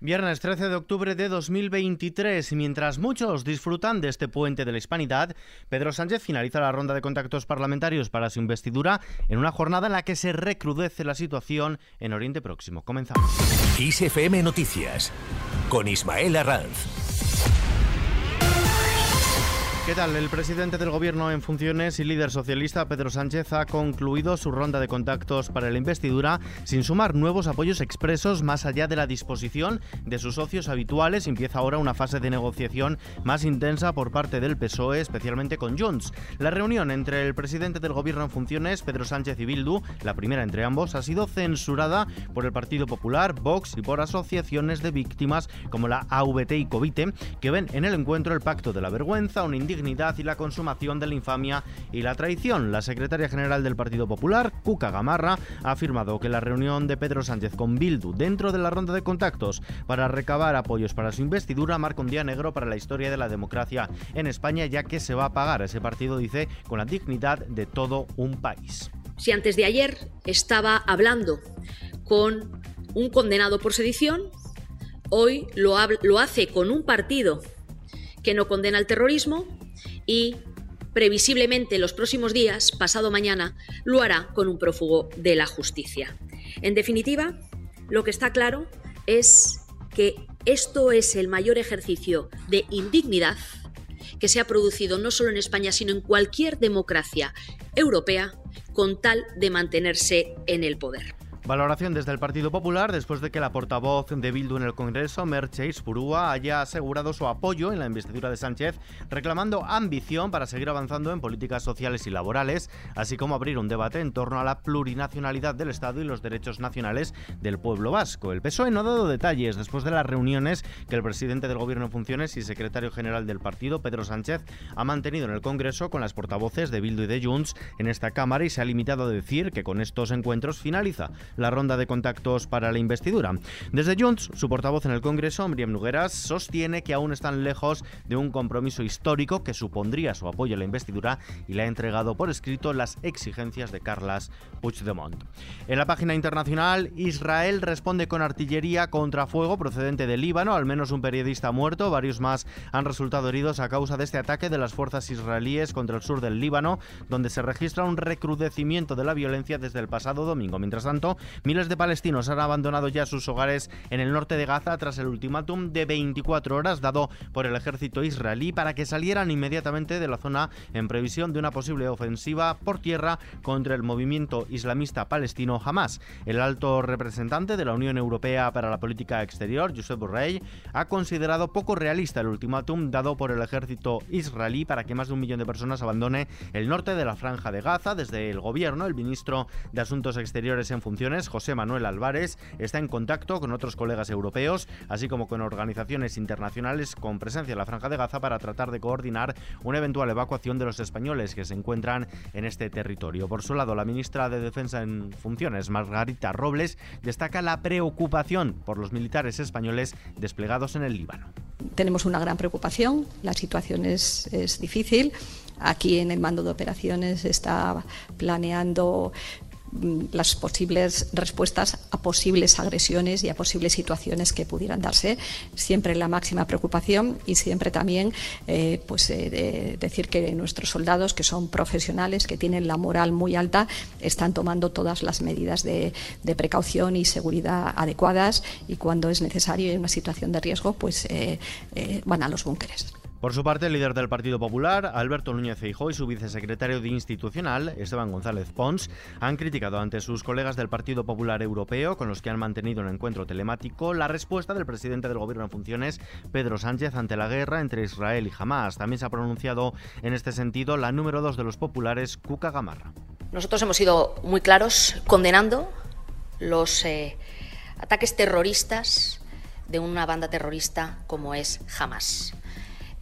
Viernes 13 de octubre de 2023 y mientras muchos disfrutan de este puente de la hispanidad, Pedro Sánchez finaliza la ronda de contactos parlamentarios para su investidura en una jornada en la que se recrudece la situación en Oriente Próximo. Comenzamos. ISFM Noticias con Ismael Arranz. ¿Qué tal? El presidente del Gobierno en funciones y líder socialista, Pedro Sánchez, ha concluido su ronda de contactos para la investidura sin sumar nuevos apoyos expresos más allá de la disposición de sus socios habituales. Empieza ahora una fase de negociación más intensa por parte del PSOE, especialmente con Junts. La reunión entre el presidente del Gobierno en funciones, Pedro Sánchez y Bildu, la primera entre ambos, ha sido censurada por el Partido Popular, Vox y por asociaciones de víctimas como la AVT y Covite, que ven en el encuentro el pacto de la vergüenza, un y la consumación de la infamia y la traición. La secretaria general del Partido Popular, Cuca Gamarra, ha afirmado que la reunión de Pedro Sánchez con Bildu dentro de la ronda de contactos para recabar apoyos para su investidura marca un día negro para la historia de la democracia en España, ya que se va a pagar ese partido, dice, con la dignidad de todo un país. Si antes de ayer estaba hablando con un condenado por sedición, hoy lo hace con un partido que no condena el terrorismo y previsiblemente en los próximos días, pasado mañana, lo hará con un prófugo de la justicia. En definitiva, lo que está claro es que esto es el mayor ejercicio de indignidad que se ha producido no solo en España, sino en cualquier democracia europea con tal de mantenerse en el poder. Valoración desde el Partido Popular después de que la portavoz de Bildu en el Congreso, Merche Purúa, haya asegurado su apoyo en la investidura de Sánchez, reclamando ambición para seguir avanzando en políticas sociales y laborales, así como abrir un debate en torno a la plurinacionalidad del Estado y los derechos nacionales del pueblo vasco. El PSOE no ha dado detalles después de las reuniones que el presidente del Gobierno en funciones y secretario general del partido, Pedro Sánchez, ha mantenido en el Congreso con las portavoces de Bildu y de Junts en esta Cámara y se ha limitado a decir que con estos encuentros finaliza la ronda de contactos para la investidura. Desde Junts, su portavoz en el Congreso, Miriam Nugueras, sostiene que aún están lejos de un compromiso histórico que supondría su apoyo a la investidura y le ha entregado por escrito las exigencias de Carlas Puigdemont. En la página internacional, Israel responde con artillería contra fuego procedente del Líbano, al menos un periodista muerto, varios más han resultado heridos a causa de este ataque de las fuerzas israelíes contra el sur del Líbano, donde se registra un recrudecimiento de la violencia desde el pasado domingo. Mientras tanto, Miles de palestinos han abandonado ya sus hogares en el norte de Gaza tras el ultimátum de 24 horas dado por el ejército israelí para que salieran inmediatamente de la zona en previsión de una posible ofensiva por tierra contra el movimiento islamista palestino Hamas. El alto representante de la Unión Europea para la Política Exterior, Josep Borrell, ha considerado poco realista el ultimátum dado por el ejército israelí para que más de un millón de personas abandone el norte de la franja de Gaza. Desde el gobierno, el ministro de Asuntos Exteriores en funciones, José Manuel Álvarez, está en contacto con otros colegas europeos, así como con organizaciones internacionales con presencia en la Franja de Gaza para tratar de coordinar una eventual evacuación de los españoles que se encuentran en este territorio. Por su lado, la ministra de Defensa en funciones, Margarita Robles, destaca la preocupación por los militares españoles desplegados en el Líbano. Tenemos una gran preocupación, la situación es, es difícil. Aquí en el mando de operaciones está planeando las posibles respuestas a posibles agresiones y a posibles situaciones que pudieran darse. Siempre la máxima preocupación y siempre también eh, pues, eh, decir que nuestros soldados, que son profesionales, que tienen la moral muy alta, están tomando todas las medidas de, precaución y seguridad adecuadas y cuando es necesario en una situación de riesgo, pues eh, van a los búnkeres. Por su parte, el líder del Partido Popular, Alberto Núñez Feijóo, y su vicesecretario de Institucional, Esteban González Pons, han criticado ante sus colegas del Partido Popular Europeo, con los que han mantenido un encuentro telemático, la respuesta del presidente del Gobierno en funciones, Pedro Sánchez, ante la guerra entre Israel y Hamas. También se ha pronunciado en este sentido la número dos de los populares, Cuca Gamarra. Nosotros hemos sido muy claros condenando los eh, ataques terroristas de una banda terrorista como es Hamas.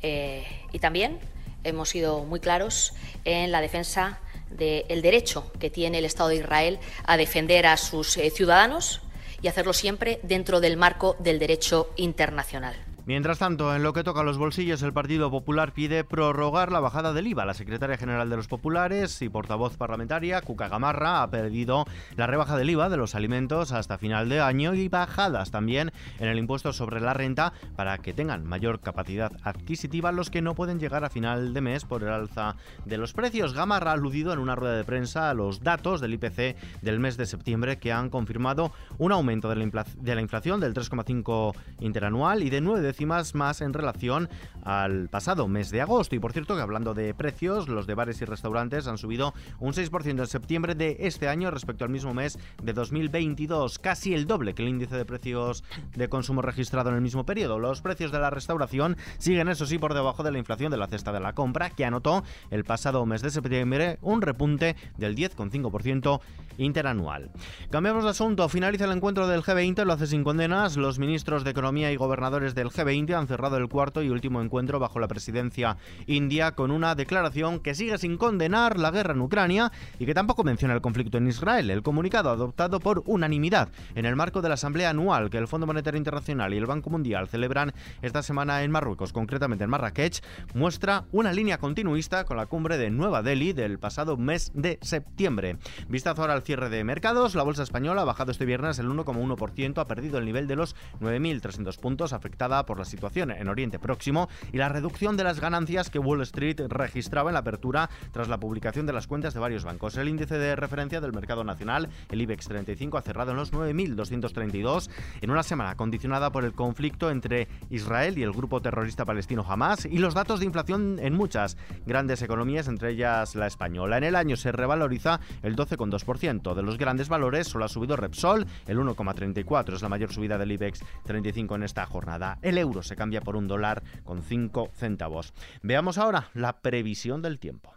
Eh, y también hemos sido muy claros en la defensa del derecho que tiene el Estado de Israel a defender a sus eh, ciudadanos y hacerlo siempre dentro del marco del derecho internacional. Mientras tanto, en lo que toca a los bolsillos, el Partido Popular pide prorrogar la bajada del IVA. La secretaria general de los populares y portavoz parlamentaria, Cuca Gamarra, ha pedido la rebaja del IVA de los alimentos hasta final de año y bajadas también en el impuesto sobre la renta para que tengan mayor capacidad adquisitiva los que no pueden llegar a final de mes por el alza de los precios. Gamarra ha aludido en una rueda de prensa a los datos del IPC del mes de septiembre que han confirmado un aumento de la, inflación del 3,5 interanual y de 9 más en relación al pasado mes de agosto. Y por cierto que hablando de precios, los de bares y restaurantes han subido un 6% en septiembre de este año respecto al mismo mes de 2022, casi el doble que el índice de precios de consumo registrado en el mismo periodo. Los precios de la restauración siguen, eso sí, por debajo de la inflación de la cesta de la compra, que anotó el pasado mes de septiembre un repunte del 10,5% interanual. Cambiamos de asunto. Finaliza el encuentro del G20, lo hace sin condenas. Los ministros de Economía y gobernadores del G20 han cerrado el cuarto y último encuentro bajo la presidencia india con una declaración que sigue sin condenar la guerra en Ucrania y que tampoco menciona el conflicto en Israel. El comunicado adoptado por unanimidad en el marco de la Asamblea Anual que el Fondo Monetario Internacional y el Banco Mundial celebran esta semana en Marruecos, concretamente en Marrakech, muestra una línea continuista con la cumbre de Nueva Delhi del pasado mes de septiembre. Vistazo ahora al cierre de mercados. La bolsa española ha bajado este viernes el 1,1%, ha perdido el nivel de los 9.300 puntos, afectada por la situación en Oriente Próximo y la reducción de las ganancias que Wall Street registraba en la apertura tras la publicación de las cuentas de varios bancos. El índice de referencia del mercado nacional, el IBEX 35, ha cerrado en los 9.232 en una semana condicionada por el conflicto entre Israel y el grupo terrorista palestino Hamas y los datos de inflación en muchas grandes economías, entre ellas la española. En el año se revaloriza el 12,2%. De los grandes valores solo ha subido Repsol, el 1,34, es la mayor subida del IBEX 35 en esta jornada. Euro se cambia por un dólar con 5 centavos. Veamos ahora la previsión del tiempo.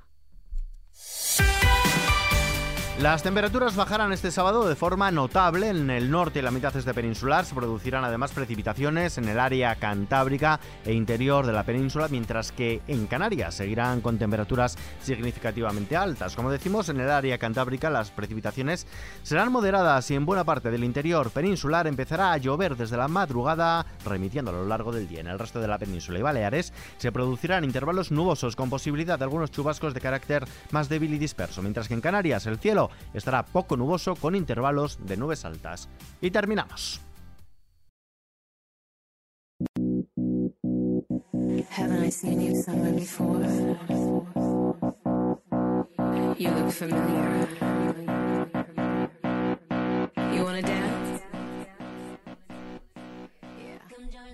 Las temperaturas bajarán este sábado de forma notable en el norte y la mitad este peninsular. Se producirán además precipitaciones en el área cantábrica e interior de la península, mientras que en Canarias seguirán con temperaturas significativamente altas. Como decimos, en el área cantábrica las precipitaciones serán moderadas y en buena parte del interior peninsular empezará a llover desde la madrugada, remitiendo a lo largo del día. En el resto de la península y Baleares se producirán intervalos nubosos con posibilidad de algunos chubascos de carácter más débil y disperso, mientras que en Canarias el cielo estará poco nuboso con intervalos de nubes altas. Y terminamos.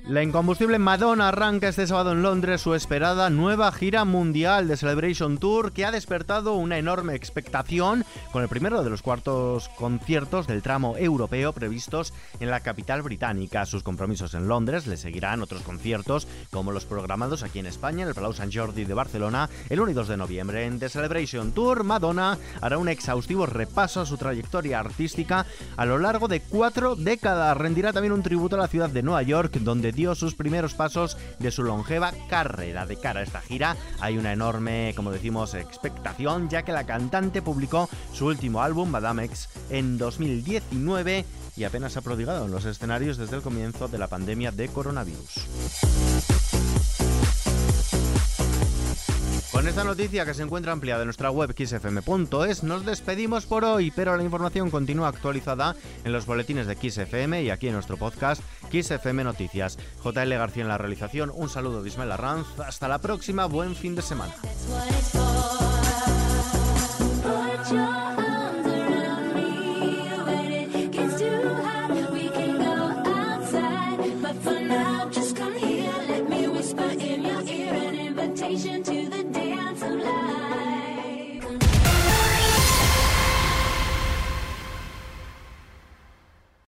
La incombustible Madonna arranca este sábado en Londres su esperada nueva gira mundial de Celebration Tour que ha despertado una enorme expectación con el primero de los cuartos conciertos del tramo europeo previstos en la capital británica. Sus compromisos en Londres le seguirán otros conciertos como los programados aquí en España en el Palau Sant Jordi de Barcelona el 1 y 2 de noviembre. En The Celebration Tour, Madonna hará un exhaustivo repaso a su trayectoria artística a lo largo de cuatro décadas. Rendirá también un tributo a la ciudad de Nueva York donde dio sus primeros pasos de su longeva carrera. De cara a esta gira hay una enorme, como decimos, expectación, ya que la cantante publicó su último álbum, Madame X, en 2019 y apenas ha prodigado en los escenarios desde el comienzo de la pandemia de coronavirus. Con esta noticia que se encuentra ampliada en nuestra web xfm.es nos despedimos por hoy, pero la información continúa actualizada en los boletines de XFM y aquí en nuestro podcast XFM Noticias. JL García en la realización, un saludo de Ismael Arranz, hasta la próxima, buen fin de semana.